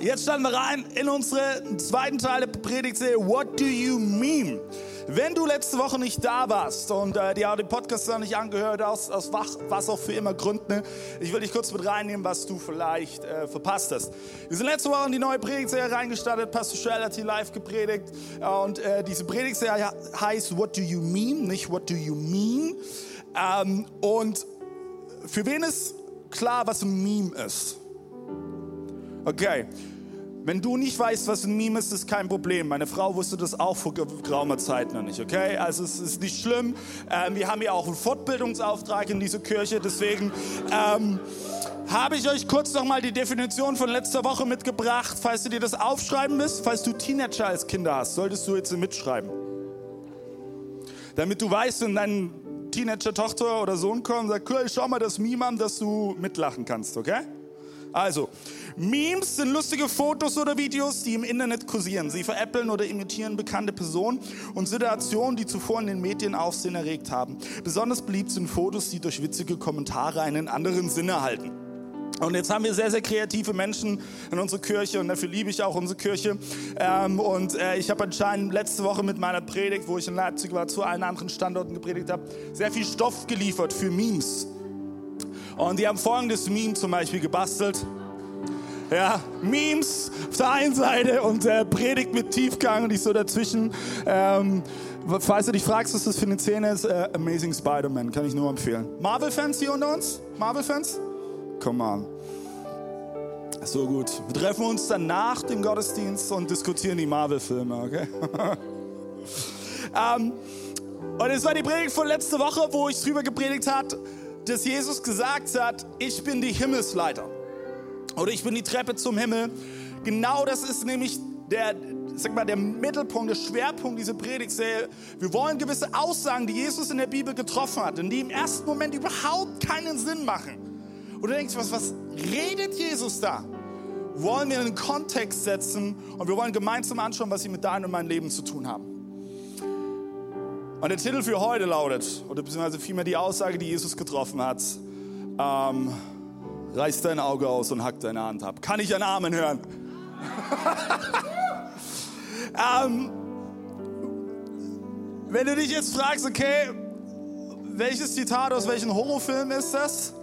Jetzt starten wir rein in unseren zweiten Teil der Predigtserie What do you mean? Wenn du letzte Woche nicht da warst und äh, dir den Podcast noch nicht angehört hast, aus wach, was auch für immer Gründen, ich will dich kurz mit reinnehmen, was du vielleicht äh, verpasst hast. Wir sind letzte Woche in die neue Predigtserie reingestartet, Pastor Schell hat hier live gepredigt und äh, diese Predigtserie heißt What do you mean, nicht What do you mean. Ähm, und für wen ist klar, was ein Meme ist? Okay. Wenn du nicht weißt, was ein Meme ist, ist kein Problem. Meine Frau wusste das auch vor geraumer Zeit noch nicht, okay? Also es ist nicht schlimm. Ähm, wir haben ja auch einen Fortbildungsauftrag in dieser Kirche, deswegen ähm, habe ich euch kurz nochmal die Definition von letzter Woche mitgebracht. Falls du dir das aufschreiben willst, falls du Teenager als Kinder hast, solltest du jetzt mitschreiben. Damit du weißt, wenn deine Teenager-Tochter oder Sohn kommt und sagt, cool, schau mal das Meme an, dass du mitlachen kannst, okay? Also, Memes sind lustige Fotos oder Videos, die im Internet kursieren. Sie veräppeln oder imitieren bekannte Personen und Situationen, die zuvor in den Medien Aufsehen erregt haben. Besonders beliebt sind Fotos, die durch witzige Kommentare einen anderen Sinn erhalten. Und jetzt haben wir sehr, sehr kreative Menschen in unserer Kirche und dafür liebe ich auch unsere Kirche. Ähm, und äh, ich habe anscheinend letzte Woche mit meiner Predigt, wo ich in Leipzig war, zu allen anderen Standorten gepredigt habe, sehr viel Stoff geliefert für Memes. Und die haben folgendes Meme zum Beispiel gebastelt. Ja, Memes auf der einen Seite und äh, Predigt mit Tiefgang und ich so dazwischen. Ähm, falls du dich fragst, was das für eine Szene ist, äh, Amazing Spider-Man, kann ich nur empfehlen. Marvel-Fans hier unter uns? Marvel-Fans? Come on. So gut. Wir treffen uns dann nach dem Gottesdienst und diskutieren die Marvel-Filme, okay? ähm, und es war die Predigt von letzter Woche, wo ich drüber gepredigt habe, dass Jesus gesagt hat, ich bin die Himmelsleiter. Oder ich bin die Treppe zum Himmel. Genau das ist nämlich der, sag mal, der Mittelpunkt, der Schwerpunkt dieser Predigtserie. Wir wollen gewisse Aussagen, die Jesus in der Bibel getroffen hat, und die im ersten Moment überhaupt keinen Sinn machen. Und du denkst, was, was redet Jesus da? Wollen wir in einen Kontext setzen und wir wollen gemeinsam anschauen, was sie mit deinem und meinem Leben zu tun haben. Und der Titel für heute lautet, oder beziehungsweise vielmehr die Aussage, die Jesus getroffen hat, ähm, reiß dein Auge aus und hack deine Hand ab. Kann ich einen Amen hören? ähm, wenn du dich jetzt fragst, okay, welches Zitat aus welchem Horrorfilm ist das?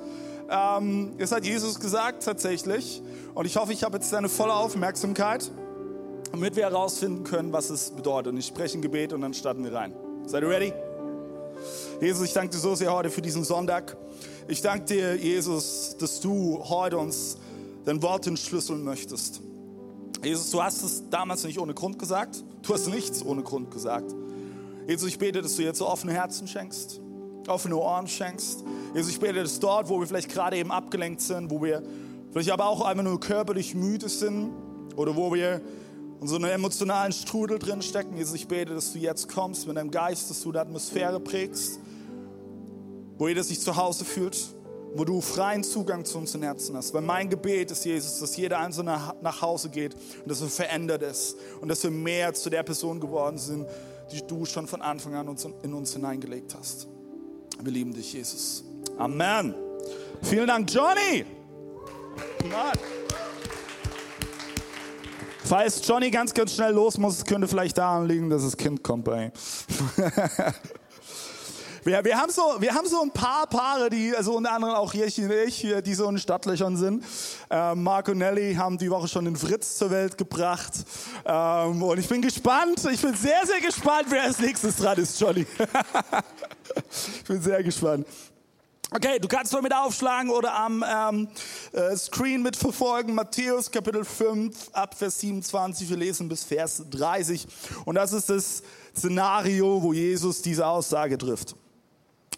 Ähm, das hat Jesus gesagt tatsächlich. Und ich hoffe, ich habe jetzt deine volle Aufmerksamkeit, damit wir herausfinden können, was es bedeutet. Und ich spreche ein Gebet und dann starten wir rein. Seid ihr ready? Jesus, ich danke dir so sehr heute für diesen Sonntag. Ich danke dir, Jesus, dass du heute uns dein Wort entschlüsseln möchtest. Jesus, du hast es damals nicht ohne Grund gesagt. Du hast nichts ohne Grund gesagt. Jesus, ich bete, dass du jetzt offene Herzen schenkst, offene Ohren schenkst. Jesus, ich bete, dass dort, wo wir vielleicht gerade eben abgelenkt sind, wo wir vielleicht aber auch einfach nur körperlich müde sind oder wo wir in so einem emotionalen Strudel drin stecken. Jesus, ich bete, dass du jetzt kommst mit deinem Geist, dass du die Atmosphäre prägst, wo jeder sich zu Hause fühlt, wo du freien Zugang zu unseren Herzen hast. Weil mein Gebet ist, Jesus, dass jeder Einzelne nach Hause geht und dass er verändert ist und dass wir mehr zu der Person geworden sind, die du schon von Anfang an in uns hineingelegt hast. Wir lieben dich, Jesus. Amen. Vielen Dank, Johnny. Mann. Falls Johnny ganz, ganz schnell los muss, könnte vielleicht daran liegen, dass das Kind kommt bei wir, wir, haben so, wir haben so ein paar Paare, die, also unter anderem auch hier, ich, die so in Stadtlöchern sind. Ähm, Marco und Nelly haben die Woche schon den Fritz zur Welt gebracht. Ähm, und ich bin gespannt, ich bin sehr, sehr gespannt, wer als nächstes dran ist, Johnny. ich bin sehr gespannt. Okay, du kannst mal mit aufschlagen oder am ähm, äh, Screen mitverfolgen. Matthäus Kapitel 5 ab Vers 27, wir lesen bis Vers 30. Und das ist das Szenario, wo Jesus diese Aussage trifft.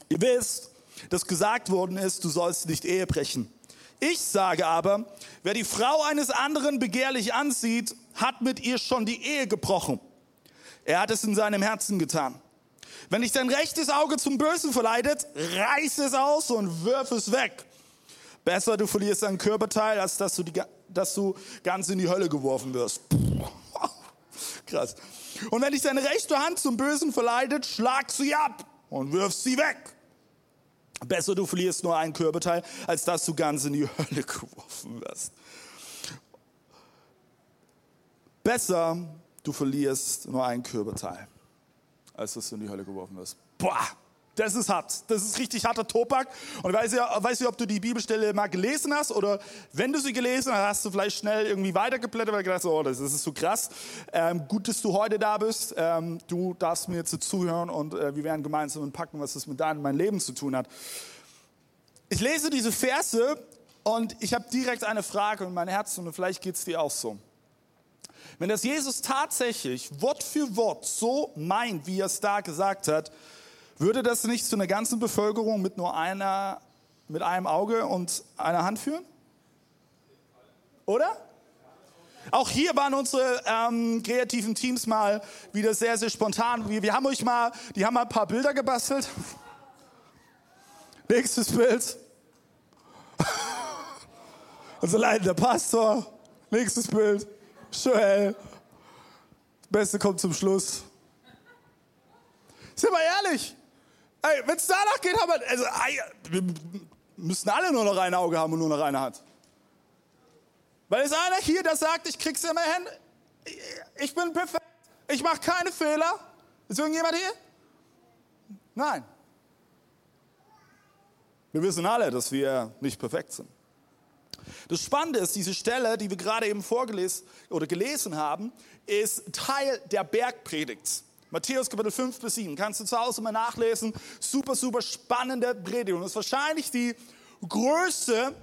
Ihr wisst, dass gesagt worden ist, du sollst nicht Ehe brechen. Ich sage aber, wer die Frau eines anderen begehrlich ansieht, hat mit ihr schon die Ehe gebrochen. Er hat es in seinem Herzen getan. Wenn dich dein rechtes Auge zum Bösen verleitet, reiß es aus und wirf es weg. Besser, du verlierst ein Körperteil, als dass du, die, dass du ganz in die Hölle geworfen wirst. Krass. Und wenn dich deine rechte Hand zum Bösen verleitet, schlag sie ab und wirf sie weg. Besser, du verlierst nur ein Körperteil, als dass du ganz in die Hölle geworfen wirst. Besser, du verlierst nur ein Körperteil, als dass du in die Hölle geworfen wirst. Boah, das ist hart. Das ist richtig harter Topak. Und ich weiß ja, weiß ob du die Bibelstelle mal gelesen hast oder wenn du sie gelesen hast, hast du vielleicht schnell irgendwie weitergeblättert, weil du gedacht oh, das ist so krass. Ähm, gut, dass du heute da bist. Ähm, du darfst mir jetzt zuhören und äh, wir werden gemeinsam entpacken, was das mit deinem mein Leben zu tun hat. Ich lese diese Verse und ich habe direkt eine Frage in mein Herz und vielleicht geht es dir auch so. Wenn das Jesus tatsächlich Wort für Wort so meint, wie er es da gesagt hat, würde das nicht zu einer ganzen Bevölkerung mit nur einer, mit einem Auge und einer Hand führen? Oder? Auch hier waren unsere ähm, kreativen Teams mal wieder sehr, sehr spontan. Wir, wir haben euch mal, die haben mal ein paar Bilder gebastelt. Nächstes Bild. Unser leitender Pastor. Nächstes Bild. Joel. Das Beste kommt zum Schluss. Sind wir ehrlich? Ey, wenn es danach geht, haben wir, also, wir müssen alle nur noch ein Auge haben und nur noch eine Hand. Weil ist einer hier, der sagt, ich krieg's immer hin, ich bin perfekt, ich mache keine Fehler. Ist irgendjemand hier? Nein. Wir wissen alle, dass wir nicht perfekt sind. Das Spannende ist, diese Stelle, die wir gerade eben vorgelesen oder gelesen haben, ist Teil der Bergpredigt. Matthäus Kapitel 5 bis 7. Kannst du zu Hause mal nachlesen. Super, super spannende Predigt. Und ist wahrscheinlich die größte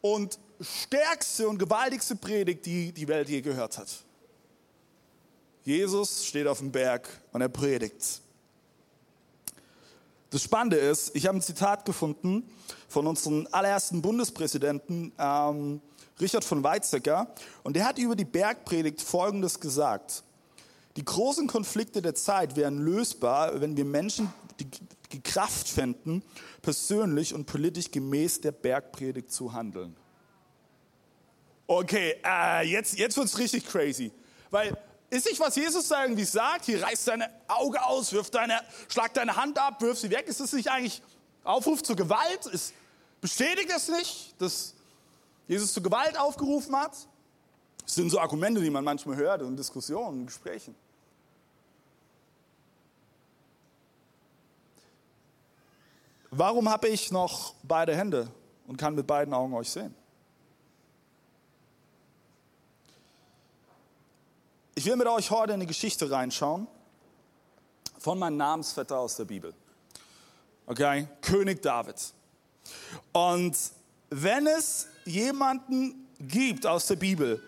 und stärkste und gewaltigste Predigt, die die Welt je gehört hat. Jesus steht auf dem Berg und er predigt. Das Spannende ist, ich habe ein Zitat gefunden von unserem allerersten Bundespräsidenten ähm, Richard von Weizsäcker und der hat über die Bergpredigt Folgendes gesagt. Die großen Konflikte der Zeit wären lösbar, wenn wir Menschen die, die Kraft fänden, persönlich und politisch gemäß der Bergpredigt zu handeln. Okay, äh, jetzt, jetzt wird es richtig crazy. Weil ist nicht, was Jesus da irgendwie sagt, hier reiß deine Auge aus, wirf deine, schlag deine Hand ab, wirf sie weg. Ist das nicht eigentlich Aufruf zur Gewalt? Ist, bestätigt das nicht, dass Jesus zur Gewalt aufgerufen hat? Das sind so Argumente, die man manchmal hört in Diskussionen, in Gesprächen. Warum habe ich noch beide Hände und kann mit beiden Augen euch sehen? Ich will mit euch heute in eine Geschichte reinschauen von meinem Namensvetter aus der Bibel. Okay, König David. Und wenn es jemanden gibt aus der Bibel,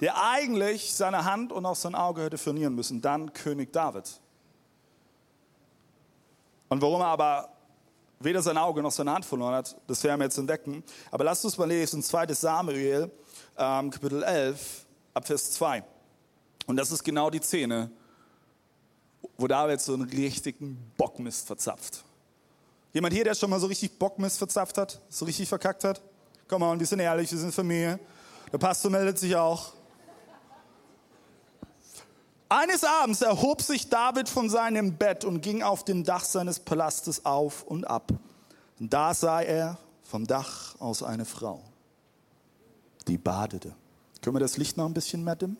der eigentlich seine Hand und auch sein Auge hätte verlieren müssen, dann König David. Und warum er aber weder sein Auge noch seine Hand verloren hat, das werden wir jetzt entdecken. Aber lasst uns mal lesen, 2. Samuel, ähm, Kapitel 11, ab Vers 2. Und das ist genau die Szene, wo David so einen richtigen Bockmist verzapft. Jemand hier, der schon mal so richtig Bockmist verzapft hat, so richtig verkackt hat? Komm mal, wir sind ehrlich, wir sind Familie. Der Pastor meldet sich auch. Eines Abends erhob sich David von seinem Bett und ging auf dem Dach seines Palastes auf und ab. Und da sah er vom Dach aus eine Frau, die badete. Können wir das Licht noch ein bisschen mehr dimmen?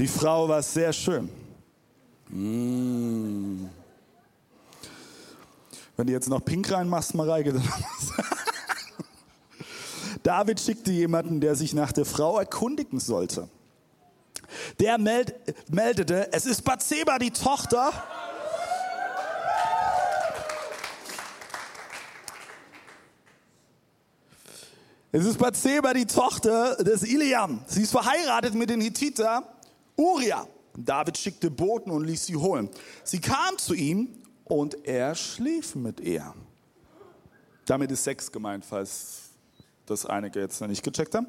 Die Frau war sehr schön. Mmh. Wenn du jetzt noch pink reinmachst, Mareike, dann David schickte jemanden, der sich nach der Frau erkundigen sollte. Der meld, meldete, es ist Bathseba, die Tochter. Es ist Bathseba, die Tochter des Iliam. Sie ist verheiratet mit dem Hittiter Uria. David schickte Boten und ließ sie holen. Sie kam zu ihm und er schlief mit ihr. Damit ist Sex gemeint, falls das einige jetzt noch nicht gecheckt haben.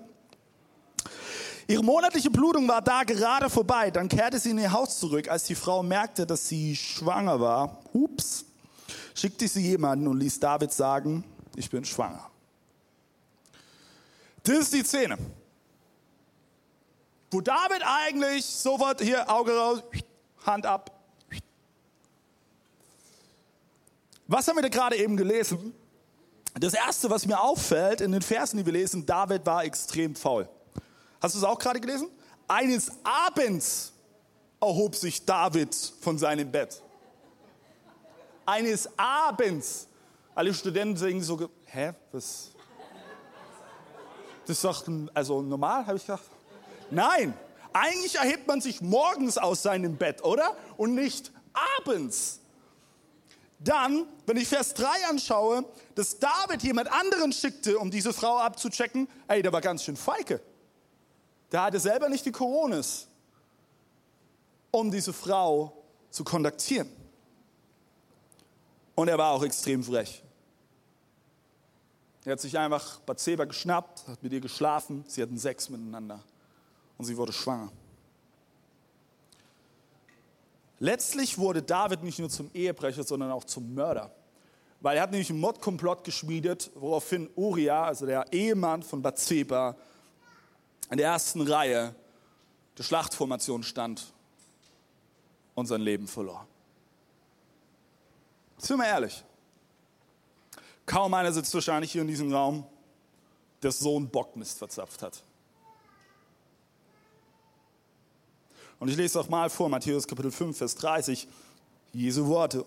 Ihre monatliche Blutung war da gerade vorbei. Dann kehrte sie in ihr Haus zurück. Als die Frau merkte, dass sie schwanger war, ups, schickte sie jemanden und ließ David sagen, ich bin schwanger. Das ist die Szene. Wo David eigentlich sofort hier Auge raus, Hand ab. Was haben wir da gerade eben gelesen? Das erste, was mir auffällt in den Versen, die wir lesen, David war extrem faul. Hast du es auch gerade gelesen? Eines Abends erhob sich David von seinem Bett. Eines Abends. Alle Studenten denken so, hä, was? Das ist doch, also normal, habe ich gedacht. Nein, eigentlich erhebt man sich morgens aus seinem Bett, oder? Und nicht abends. Dann, wenn ich Vers 3 anschaue, dass David jemand anderen schickte, um diese Frau abzuchecken, ey, der war ganz schön feige. Der hatte selber nicht die Coronas, um diese Frau zu kontaktieren. Und er war auch extrem frech. Er hat sich einfach Bathseba geschnappt, hat mit ihr geschlafen, sie hatten Sex miteinander und sie wurde schwanger. Letztlich wurde David nicht nur zum Ehebrecher, sondern auch zum Mörder. Weil er hat nämlich einen Mordkomplott geschmiedet, woraufhin Uriah, also der Ehemann von Bathseba, in der ersten Reihe der Schlachtformation stand und sein Leben verlor. Sind wir ehrlich? Kaum einer sitzt wahrscheinlich hier in diesem Raum, der so einen Bockmist verzapft hat. Und ich lese auch mal vor, Matthäus Kapitel 5, Vers 30, Jesu Worte.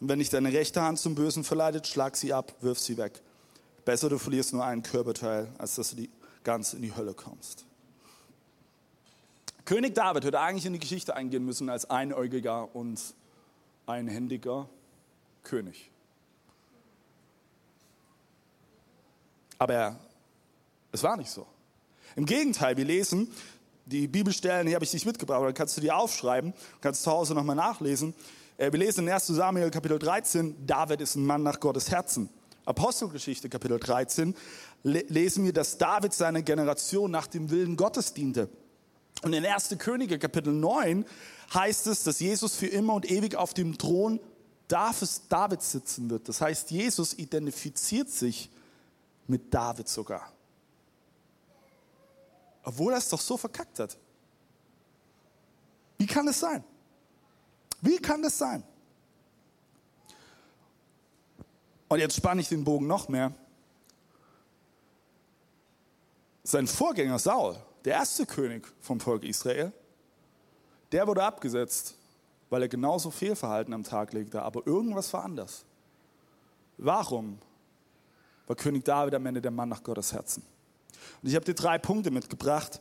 Und wenn dich deine rechte Hand zum Bösen verleitet, schlag sie ab, wirf sie weg. Besser du verlierst nur einen Körperteil, als dass du die ganz in die Hölle kommst. König David hätte eigentlich in die Geschichte eingehen müssen als einäugiger und einhändiger König. Aber er, es war nicht so. Im Gegenteil, wir lesen, die Bibelstellen, die habe ich nicht mitgebracht, dann kannst du die aufschreiben, kannst zu Hause nochmal nachlesen. Äh, wir lesen in 1 Samuel Kapitel 13, David ist ein Mann nach Gottes Herzen. Apostelgeschichte Kapitel 13 lesen wir, dass David seine Generation nach dem Willen Gottes diente. Und in 1. Könige Kapitel 9 heißt es, dass Jesus für immer und ewig auf dem Thron David sitzen wird. Das heißt, Jesus identifiziert sich mit David sogar. Obwohl er es doch so verkackt hat. Wie kann es sein? Wie kann das sein? Und jetzt spanne ich den Bogen noch mehr. Sein Vorgänger Saul, der erste König vom Volk Israel, der wurde abgesetzt, weil er genauso Fehlverhalten am Tag legte, aber irgendwas war anders. Warum war König David am Ende der Mann nach Gottes Herzen? Und ich habe dir drei Punkte mitgebracht,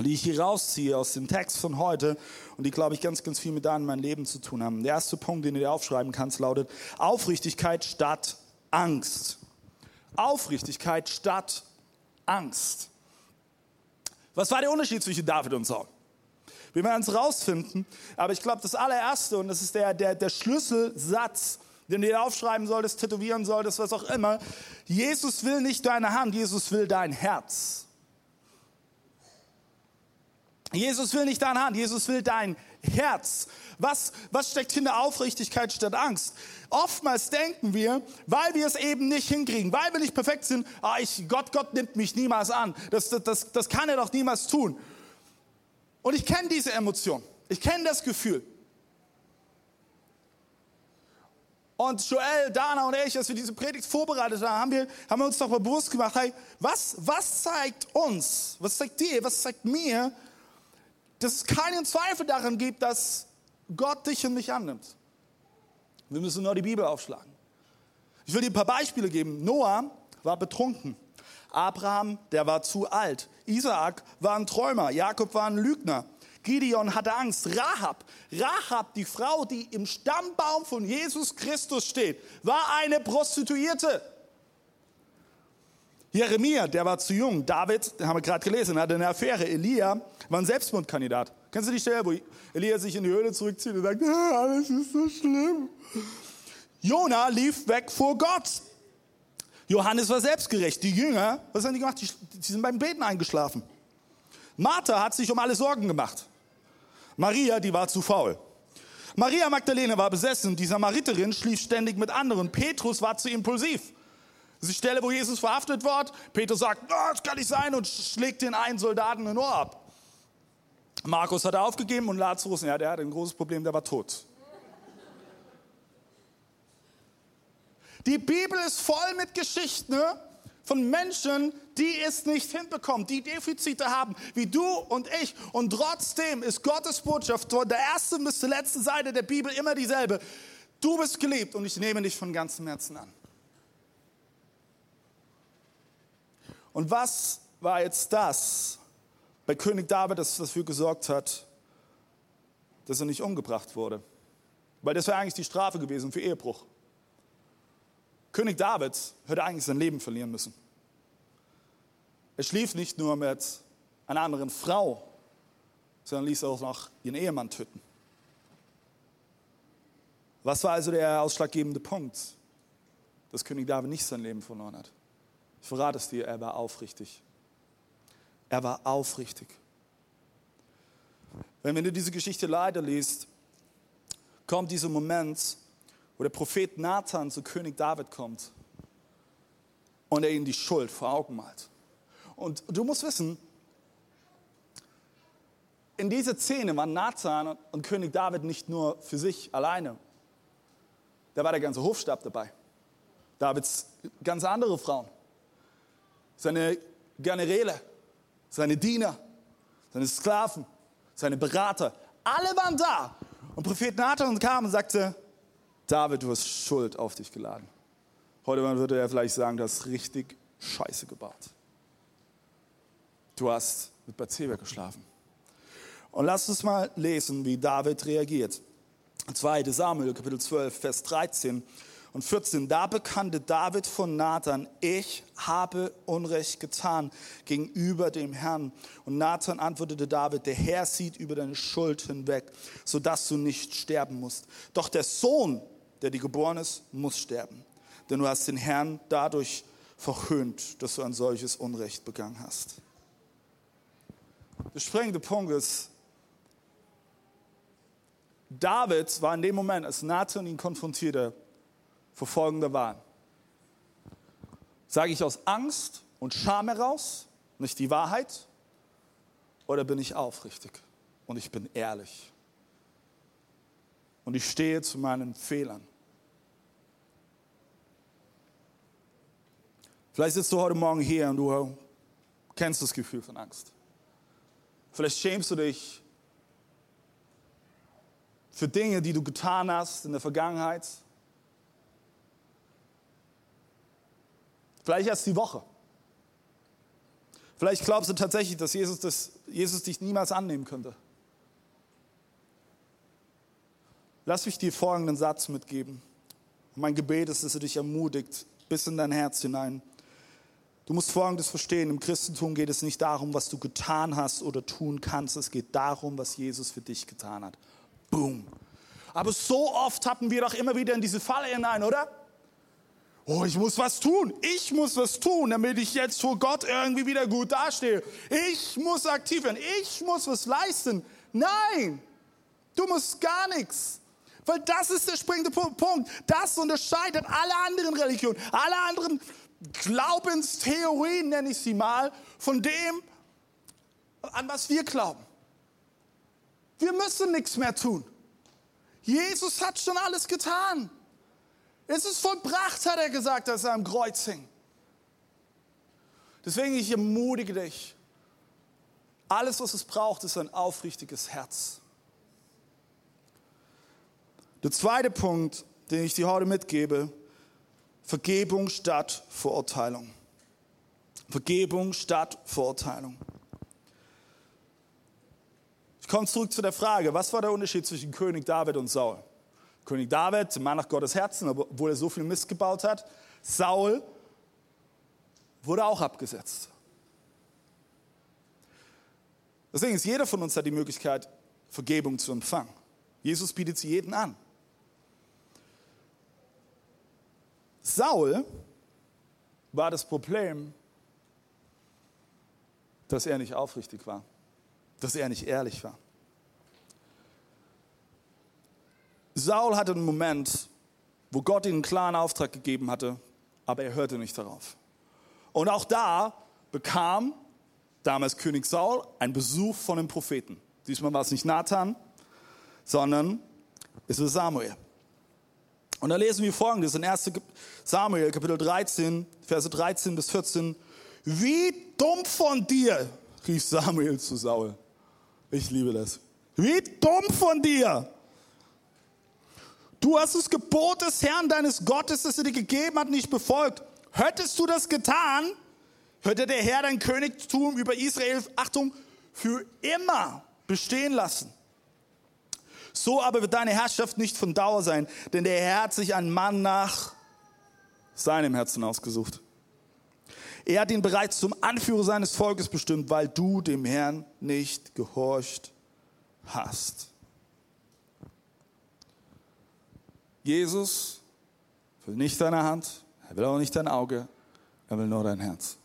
die ich hier rausziehe aus dem Text von heute und die, glaube ich, ganz, ganz viel mit deinem mein Leben zu tun haben. Der erste Punkt, den du dir aufschreiben kannst, lautet Aufrichtigkeit statt Angst. Aufrichtigkeit statt Angst. Was war der Unterschied zwischen David und Saul? Wir werden es rausfinden, aber ich glaube, das allererste, und das ist der, der, der Schlüsselsatz, den du dir aufschreiben solltest, tätowieren solltest, was auch immer. Jesus will nicht deine Hand, Jesus will dein Herz. Jesus will nicht deine Hand, Jesus will dein Herz. Was, was steckt hinter Aufrichtigkeit statt Angst? Oftmals denken wir, weil wir es eben nicht hinkriegen, weil wir nicht perfekt sind, ah, ich, Gott, Gott nimmt mich niemals an. Das, das, das, das kann er doch niemals tun. Und ich kenne diese Emotion. Ich kenne das Gefühl. Und Joel, Dana und ich, als wir diese Predigt vorbereitet haben, haben wir, haben wir uns doch mal bewusst gemacht, hey, was, was zeigt uns, was zeigt dir, was zeigt mir, dass es keinen Zweifel daran gibt, dass Gott dich und mich annimmt. Wir müssen nur die Bibel aufschlagen. Ich will dir ein paar Beispiele geben. Noah war betrunken. Abraham, der war zu alt. Isaak war ein Träumer. Jakob war ein Lügner. Gideon hatte Angst. Rahab, Rahab, die Frau, die im Stammbaum von Jesus Christus steht, war eine Prostituierte. Jeremia, der war zu jung. David, den haben wir gerade gelesen, hatte eine Affäre. Elia war ein Selbstmordkandidat. Kennst du die Stelle, wo Elia sich in die Höhle zurückzieht und sagt, ah, alles ist so schlimm? Jona lief weg vor Gott. Johannes war selbstgerecht. Die Jünger, was haben die gemacht? Die, die sind beim Beten eingeschlafen. Martha hat sich um alle Sorgen gemacht. Maria, die war zu faul. Maria Magdalene war besessen, die Samariterin schlief ständig mit anderen. Petrus war zu impulsiv. Das die Stelle, wo Jesus verhaftet wird. Petrus sagt, oh, das kann nicht sein und schlägt den einen Soldaten ein Ohr ab. Markus hat aufgegeben und Lazarus, ja, der hatte ein großes Problem, der war tot. Die Bibel ist voll mit Geschichten von Menschen, die es nicht hinbekommen, die Defizite haben, wie du und ich. Und trotzdem ist Gottes Botschaft von der ersten bis zur letzten Seite der Bibel immer dieselbe. Du bist geliebt und ich nehme dich von ganzem Herzen an. Und was war jetzt das bei König David, das dafür gesorgt hat, dass er nicht umgebracht wurde? Weil das wäre eigentlich die Strafe gewesen für Ehebruch. König David hätte eigentlich sein Leben verlieren müssen. Er schlief nicht nur mit einer anderen Frau, sondern ließ auch noch ihren Ehemann töten. Was war also der ausschlaggebende Punkt, dass König David nicht sein Leben verloren hat? Ich verrate es dir, er war aufrichtig. Er war aufrichtig. Wenn, du diese Geschichte leider liest, kommt dieser Moment, wo der Prophet Nathan zu König David kommt und er ihm die Schuld vor Augen malt. Und du musst wissen, in dieser Szene waren Nathan und König David nicht nur für sich alleine. Da war der ganze Hofstab dabei. Davids ganz andere Frauen. Seine Generäle, seine Diener, seine Sklaven, seine Berater. Alle waren da. Und Prophet Nathan kam und sagte, David, du hast Schuld auf dich geladen. Heute würde er vielleicht sagen, du hast richtig Scheiße gebaut. Du hast mit Bathseba geschlafen. Und lass uns mal lesen, wie David reagiert. 2. Samuel, Kapitel 12, Vers 13 und 14. Da bekannte David von Nathan, ich habe Unrecht getan gegenüber dem Herrn. Und Nathan antwortete David, der Herr sieht über deine Schuld hinweg, sodass du nicht sterben musst. Doch der Sohn, der dir geboren ist, muss sterben. Denn du hast den Herrn dadurch verhöhnt, dass du ein solches Unrecht begangen hast. Der springende Punkt ist, David war in dem Moment, als Nathan ihn konfrontierte, vor folgender Wahl. Sage ich aus Angst und Scham heraus nicht die Wahrheit oder bin ich aufrichtig und ich bin ehrlich und ich stehe zu meinen Fehlern? Vielleicht sitzt du heute Morgen hier und du kennst das Gefühl von Angst. Vielleicht schämst du dich für Dinge, die du getan hast in der Vergangenheit. Vielleicht erst die Woche. Vielleicht glaubst du tatsächlich, dass Jesus, das, Jesus dich niemals annehmen könnte. Lass mich dir folgenden Satz mitgeben. Mein Gebet ist, dass er dich ermutigt, bis in dein Herz hinein. Du musst Folgendes verstehen, im Christentum geht es nicht darum, was du getan hast oder tun kannst, es geht darum, was Jesus für dich getan hat. Boom. Aber so oft tappen wir doch immer wieder in diese Falle hinein, oder? Oh, ich muss was tun. Ich muss was tun, damit ich jetzt vor Gott irgendwie wieder gut dastehe. Ich muss aktiv werden. Ich muss was leisten. Nein, du musst gar nichts. Weil das ist der springende Punkt. Das unterscheidet alle anderen Religionen, alle anderen Glaubenstheorien, nenne ich sie mal, von dem, an was wir glauben. Wir müssen nichts mehr tun. Jesus hat schon alles getan. Es ist vollbracht, hat er gesagt, als er am Kreuz hing. Deswegen, ich ermutige dich. Alles, was es braucht, ist ein aufrichtiges Herz. Der zweite Punkt, den ich dir heute mitgebe, Vergebung statt Verurteilung. Vergebung statt Verurteilung. Ich komme zurück zu der Frage, was war der Unterschied zwischen König David und Saul? König David, Mann nach Gottes Herzen, obwohl er so viel Mist gebaut hat. Saul wurde auch abgesetzt. Deswegen ist jeder von uns hat die Möglichkeit, Vergebung zu empfangen. Jesus bietet sie jeden an. Saul war das Problem, dass er nicht aufrichtig war. dass er nicht ehrlich war. Saul hatte einen Moment, wo Gott ihm einen klaren Auftrag gegeben hatte, aber er hörte nicht darauf. Und auch da bekam damals König Saul einen Besuch von einem Propheten. Diesmal war es nicht Nathan, sondern es war Samuel. Und da lesen wir folgendes in 1 Samuel Kapitel 13, Verse 13 bis 14. Wie dumm von dir, rief Samuel zu Saul. Ich liebe das. Wie dumm von dir. Du hast das Gebot des Herrn deines Gottes, das er dir gegeben hat, nicht befolgt. Hättest du das getan, hätte der Herr dein Königtum über Israel, Achtung, für immer bestehen lassen. So aber wird deine Herrschaft nicht von Dauer sein, denn der Herr hat sich einen Mann nach seinem Herzen ausgesucht. Er hat ihn bereits zum Anführer seines Volkes bestimmt, weil du dem Herrn nicht gehorcht hast. Jesus will nicht deine Hand, er will auch nicht dein Auge, er will nur dein Herz.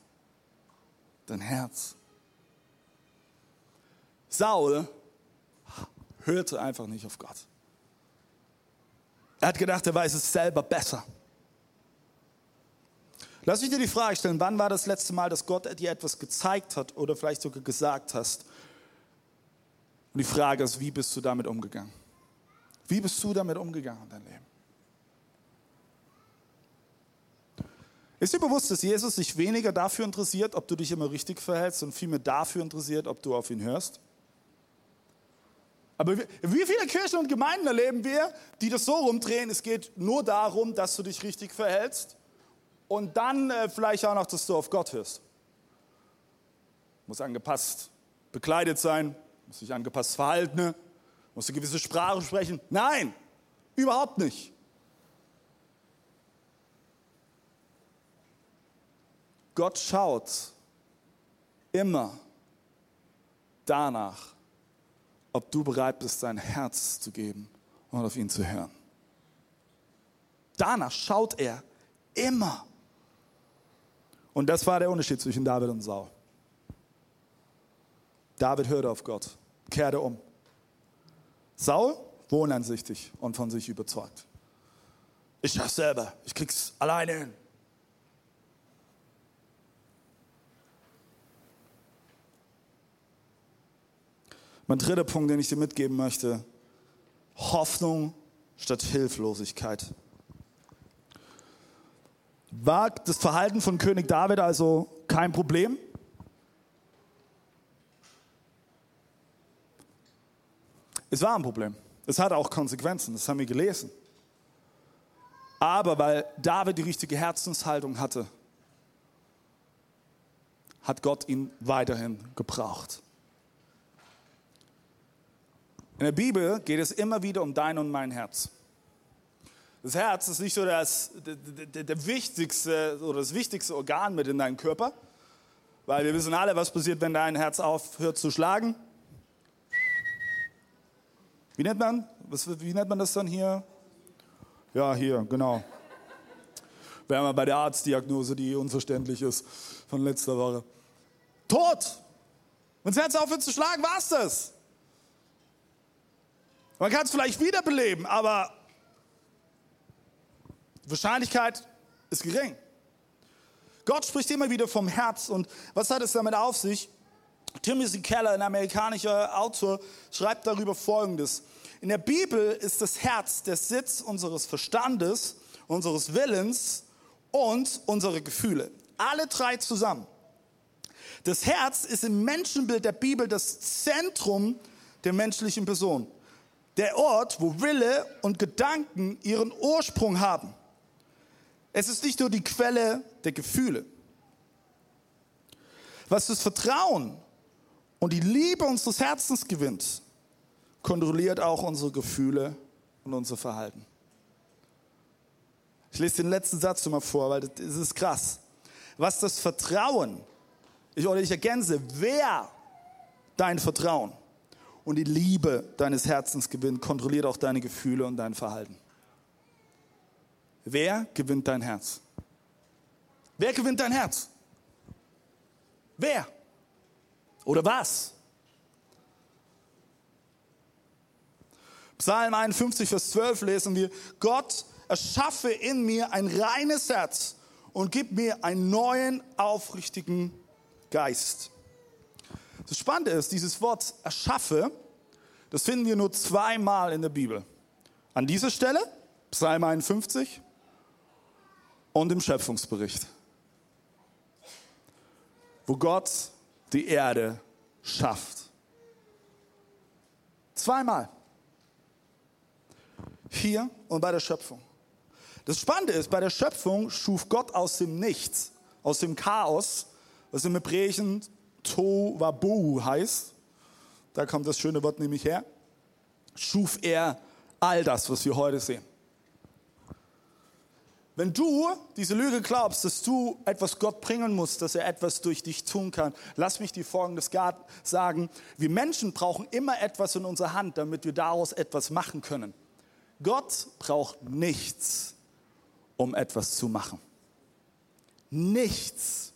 Dein Herz. Saul hörte einfach nicht auf Gott. Er hat gedacht, er weiß es selber besser. Lass mich dir die Frage stellen, wann war das letzte Mal, dass Gott dir etwas gezeigt hat oder vielleicht sogar gesagt hast? Und die Frage ist, wie bist du damit umgegangen? Wie bist du damit umgegangen in deinem Leben? Ist dir bewusst, dass Jesus sich weniger dafür interessiert, ob du dich immer richtig verhältst und vielmehr dafür interessiert, ob du auf ihn hörst? Aber wie viele Kirchen und Gemeinden erleben wir, die das so rumdrehen, es geht nur darum, dass du dich richtig verhältst und dann äh, vielleicht auch noch, dass du auf Gott hörst. Muss angepasst bekleidet sein, muss sich angepasst verhalten, muss eine gewisse Sprache sprechen. Nein, überhaupt nicht. Gott schaut immer danach, ob du bereit bist, dein Herz zu geben und auf ihn zu hören. Danach schaut er immer. Und das war der Unterschied zwischen David und Saul. David hörte auf Gott, kehrte um. Saul wohnansichtig und von sich überzeugt. Ich schaff's selber, ich krieg's alleine hin. Mein dritter Punkt, den ich dir mitgeben möchte, Hoffnung statt Hilflosigkeit. War das Verhalten von König David also kein Problem? Es war ein Problem. Es hatte auch Konsequenzen, das haben wir gelesen. Aber weil David die richtige Herzenshaltung hatte, hat Gott ihn weiterhin gebraucht. In der Bibel geht es immer wieder um dein und mein Herz. Das Herz ist nicht so das der, der wichtigste oder das wichtigste Organ mit in deinem Körper, weil wir wissen alle, was passiert, wenn dein Herz aufhört zu schlagen. Wie nennt man? Was, wie nennt man das dann hier? Ja, hier, genau. Wären wir bei der Arztdiagnose, die unverständlich ist von letzter Woche. Tot! Wenn das Herz aufhört zu schlagen, war es das. Man kann es vielleicht wiederbeleben, aber die Wahrscheinlichkeit ist gering. Gott spricht immer wieder vom Herz und was hat es damit auf sich? Timothy Keller, ein amerikanischer Autor, schreibt darüber Folgendes. In der Bibel ist das Herz der Sitz unseres Verstandes, unseres Willens und unserer Gefühle. Alle drei zusammen. Das Herz ist im Menschenbild der Bibel das Zentrum der menschlichen Person der Ort, wo Wille und Gedanken ihren Ursprung haben. Es ist nicht nur die Quelle der Gefühle. Was das Vertrauen und die Liebe unseres Herzens gewinnt, kontrolliert auch unsere Gefühle und unser Verhalten. Ich lese den letzten Satz nochmal vor, weil das ist krass. Was das Vertrauen, ich, oder ich ergänze, wer dein Vertrauen und die Liebe deines Herzens gewinnt, kontrolliert auch deine Gefühle und dein Verhalten. Wer gewinnt dein Herz? Wer gewinnt dein Herz? Wer? Oder was? Psalm 51, Vers 12 lesen wir, Gott erschaffe in mir ein reines Herz und gib mir einen neuen, aufrichtigen Geist. Das Spannende ist, dieses Wort erschaffe, das finden wir nur zweimal in der Bibel. An dieser Stelle, Psalm 51 und im Schöpfungsbericht, wo Gott die Erde schafft. Zweimal. Hier und bei der Schöpfung. Das Spannende ist, bei der Schöpfung schuf Gott aus dem Nichts, aus dem Chaos, was im Hebräischen Tovabu heißt, da kommt das schöne Wort nämlich her, schuf er all das, was wir heute sehen. Wenn du diese Lüge glaubst, dass du etwas Gott bringen musst, dass er etwas durch dich tun kann, lass mich dir Folgendes sagen. Wir Menschen brauchen immer etwas in unserer Hand, damit wir daraus etwas machen können. Gott braucht nichts, um etwas zu machen. Nichts.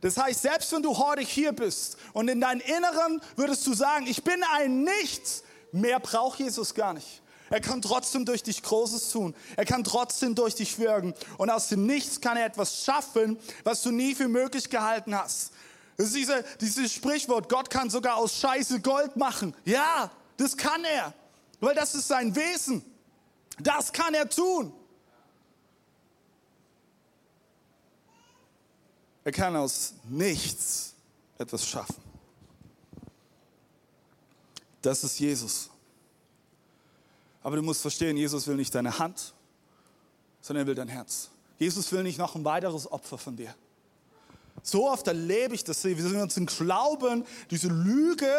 Das heißt, selbst wenn du heute hier bist und in deinem Inneren würdest du sagen, ich bin ein Nichts, mehr braucht Jesus gar nicht. Er kann trotzdem durch dich Großes tun. Er kann trotzdem durch dich wirken. Und aus dem Nichts kann er etwas schaffen, was du nie für möglich gehalten hast. Das ist diese, dieses Sprichwort, Gott kann sogar aus Scheiße Gold machen. Ja, das kann er, weil das ist sein Wesen. Das kann er tun. Er kann aus nichts etwas schaffen. Das ist Jesus. Aber du musst verstehen, Jesus will nicht deine Hand, sondern er will dein Herz. Jesus will nicht noch ein weiteres Opfer von dir. So oft erlebe ich das. Wir sind uns im Glauben, diese Lüge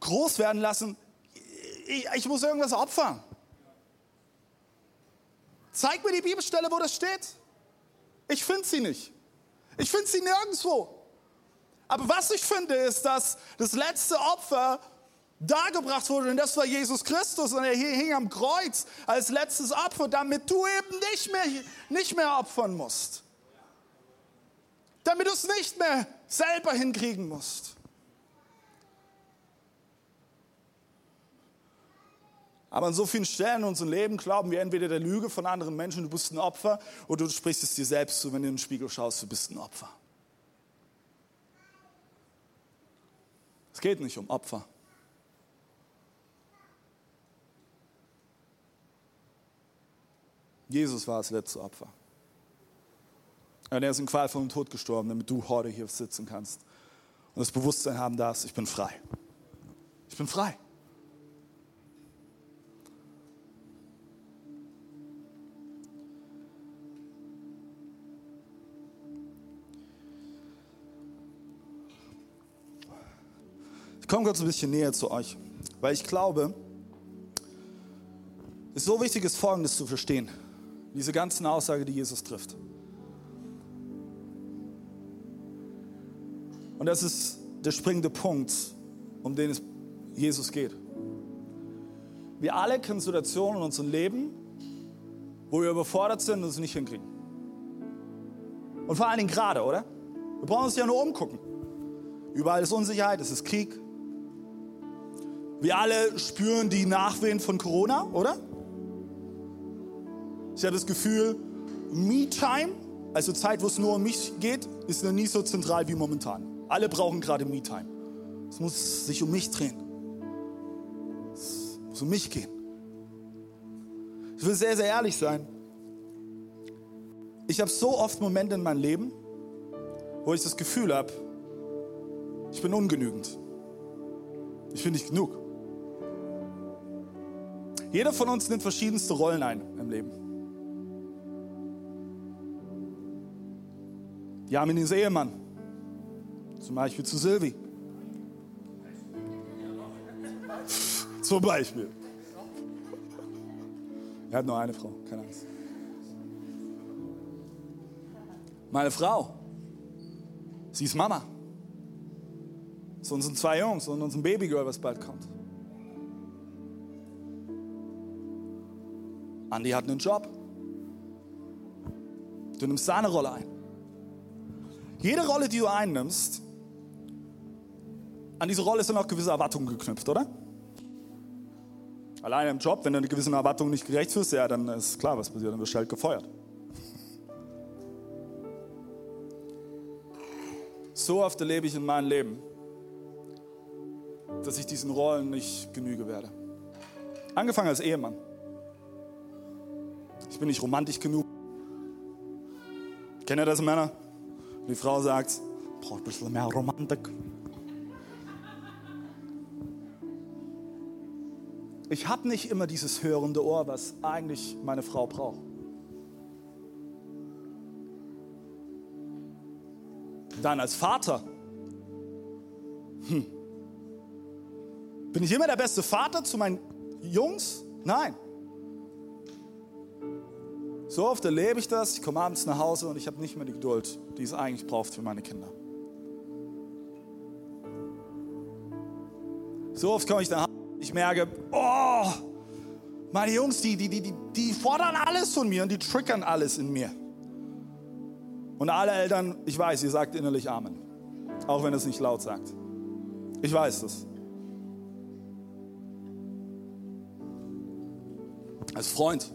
groß werden lassen. Ich, ich muss irgendwas opfern. Zeig mir die Bibelstelle, wo das steht. Ich finde sie nicht. Ich finde sie nirgendwo. Aber was ich finde, ist, dass das letzte Opfer dargebracht wurde und das war Jesus Christus und er hing am Kreuz als letztes Opfer, damit du eben nicht mehr, nicht mehr opfern musst. Damit du es nicht mehr selber hinkriegen musst. Aber an so vielen Stellen in unserem Leben glauben wir entweder der Lüge von anderen Menschen, du bist ein Opfer, oder du sprichst es dir selbst zu, wenn du in den Spiegel schaust, du bist ein Opfer. Es geht nicht um Opfer. Jesus war das letzte Opfer. Und er ist in qualvollem Tod gestorben, damit du heute hier sitzen kannst und das Bewusstsein haben darfst, ich bin frei. Ich bin frei. Komme kurz ein bisschen näher zu euch, weil ich glaube, es ist so wichtig, ist Folgendes zu verstehen. Diese ganzen Aussagen, die Jesus trifft. Und das ist der springende Punkt, um den es Jesus geht. Wir alle kennen Situationen in unserem Leben, wo wir überfordert sind und es nicht hinkriegen. Und vor allen Dingen gerade, oder? Wir brauchen uns ja nur umgucken. Überall ist Unsicherheit, es ist Krieg. Wir alle spüren die Nachwehen von Corona, oder? Ich habe das Gefühl, Me-Time, also Zeit, wo es nur um mich geht, ist noch nie so zentral wie momentan. Alle brauchen gerade Me-Time. Es muss sich um mich drehen. Es muss um mich gehen. Ich will sehr, sehr ehrlich sein. Ich habe so oft Momente in meinem Leben, wo ich das Gefühl habe, ich bin ungenügend. Ich bin nicht genug. Jeder von uns nimmt verschiedenste Rollen ein im Leben. Haben ihn Ehemann. Zum Beispiel zu Silvi. Zum Beispiel. Er hat nur eine Frau, keine Angst. Meine Frau, sie ist Mama. Zu unseren zwei Jungs und unserem Babygirl, was bald kommt. Andi hat einen Job. Du nimmst seine Rolle ein. Jede Rolle, die du einnimmst, an diese Rolle sind auch gewisse Erwartungen geknüpft, oder? Alleine im Job, wenn du eine gewisse Erwartung nicht gerecht wirst, ja, dann ist klar, was passiert, dann wirst du halt gefeuert. So oft erlebe ich in meinem Leben, dass ich diesen Rollen nicht genüge werde. Angefangen als Ehemann. Bin nicht romantisch genug. Kennt ihr das, Männer? Die Frau sagt, braucht ein bisschen mehr Romantik. Ich habe nicht immer dieses hörende Ohr, was eigentlich meine Frau braucht. Dann als Vater. Hm. Bin ich immer der beste Vater zu meinen Jungs? Nein. So oft erlebe ich das, ich komme abends nach Hause und ich habe nicht mehr die Geduld, die es eigentlich braucht für meine Kinder. So oft komme ich nach Hause und ich merke, oh, meine Jungs, die, die, die, die fordern alles von mir und die triggern alles in mir. Und alle Eltern, ich weiß, ihr sagt innerlich Amen. Auch wenn es nicht laut sagt. Ich weiß das. Als Freund.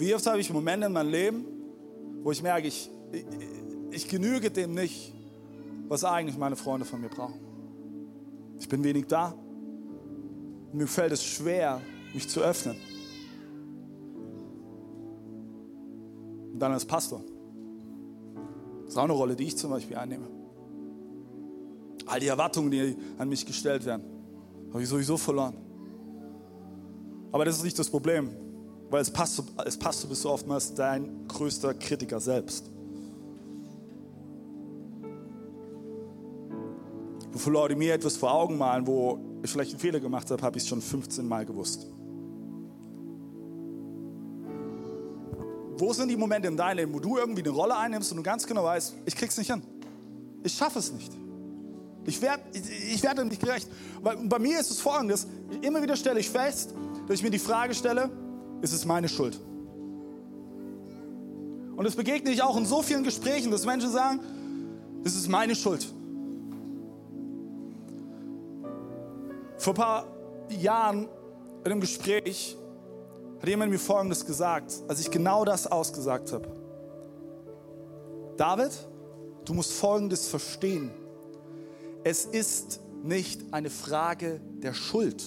Wie oft habe ich Momente in meinem Leben, wo ich merke, ich, ich, ich genüge dem nicht, was eigentlich meine Freunde von mir brauchen. Ich bin wenig da. Mir fällt es schwer, mich zu öffnen. Und dann als Pastor. Das ist auch eine Rolle, die ich zum Beispiel einnehme. All die Erwartungen, die an mich gestellt werden, habe ich sowieso verloren. Aber das ist nicht das Problem, weil als Pastor, als Pastor bist oftmals dein größter Kritiker selbst. Bevor Leute mir etwas vor Augen malen, wo ich vielleicht einen Fehler gemacht habe, habe ich es schon 15 Mal gewusst. Wo sind die Momente in deinem Leben, wo du irgendwie eine Rolle einnimmst und du ganz genau weißt, ich krieg's nicht hin. Ich schaffe es nicht. Ich werde ich werd nicht gerecht. Weil bei mir ist es folgendes, immer wieder stelle ich fest, dass ich mir die Frage stelle, ist es meine Schuld? Und das begegne ich auch in so vielen Gesprächen, dass Menschen sagen, es ist meine Schuld. Vor ein paar Jahren in einem Gespräch hat jemand mir Folgendes gesagt, als ich genau das ausgesagt habe. David, du musst Folgendes verstehen. Es ist nicht eine Frage der Schuld.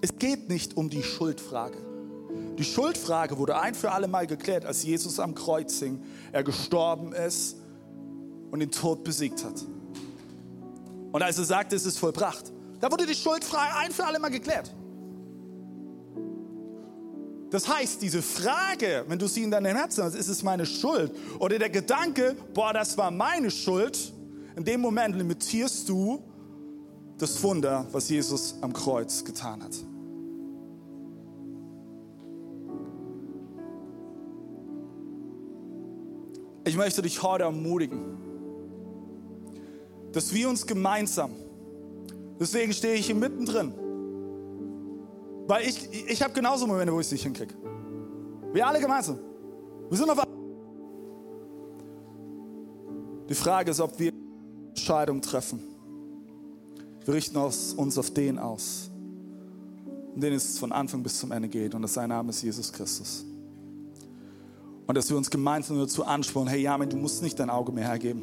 Es geht nicht um die Schuldfrage. Die Schuldfrage wurde ein für alle Mal geklärt, als Jesus am Kreuz hing, er gestorben ist und den Tod besiegt hat. Und als er sagte, es ist vollbracht, da wurde die Schuldfrage ein für alle Mal geklärt. Das heißt, diese Frage, wenn du sie in deinem Herzen hast, ist es meine Schuld? Oder der Gedanke, boah, das war meine Schuld, in dem Moment limitierst du das Wunder, was Jesus am Kreuz getan hat. Ich möchte dich heute ermutigen, dass wir uns gemeinsam, deswegen stehe ich hier mittendrin, weil ich, ich habe genauso Momente, wo ich es nicht hinkriege. Wir alle gemeinsam. Wir sind auf. Die Frage ist, ob wir Entscheidungen treffen. Wir richten uns auf den aus, um den es von Anfang bis zum Ende geht. Und sein Name ist Jesus Christus. Und dass wir uns gemeinsam dazu anspornen, hey Jamin, du musst nicht dein Auge mehr hergeben.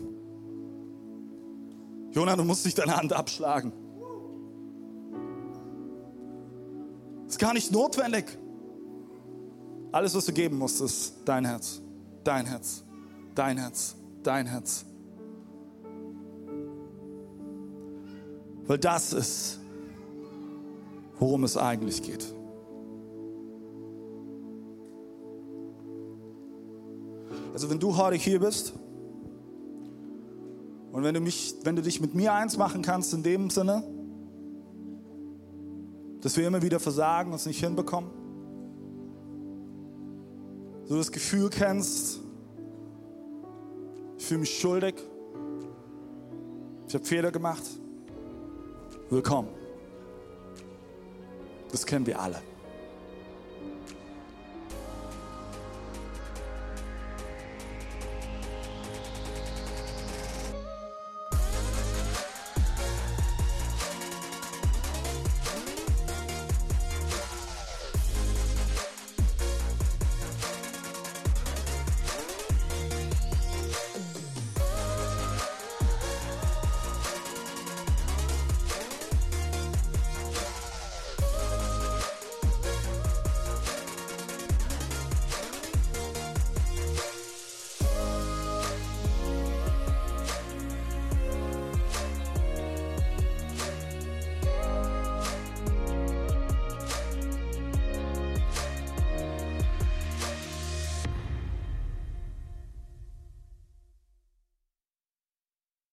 Jonah, du musst nicht deine Hand abschlagen. Ist gar nicht notwendig. Alles, was du geben musst, ist dein Herz, dein Herz, dein Herz, dein Herz. Weil das ist, worum es eigentlich geht. Also wenn du heute hier bist und wenn du, mich, wenn du dich mit mir eins machen kannst in dem Sinne, dass wir immer wieder versagen und es nicht hinbekommen. So das Gefühl kennst, ich fühle mich schuldig, ich habe Fehler gemacht. Willkommen. Das kennen wir alle.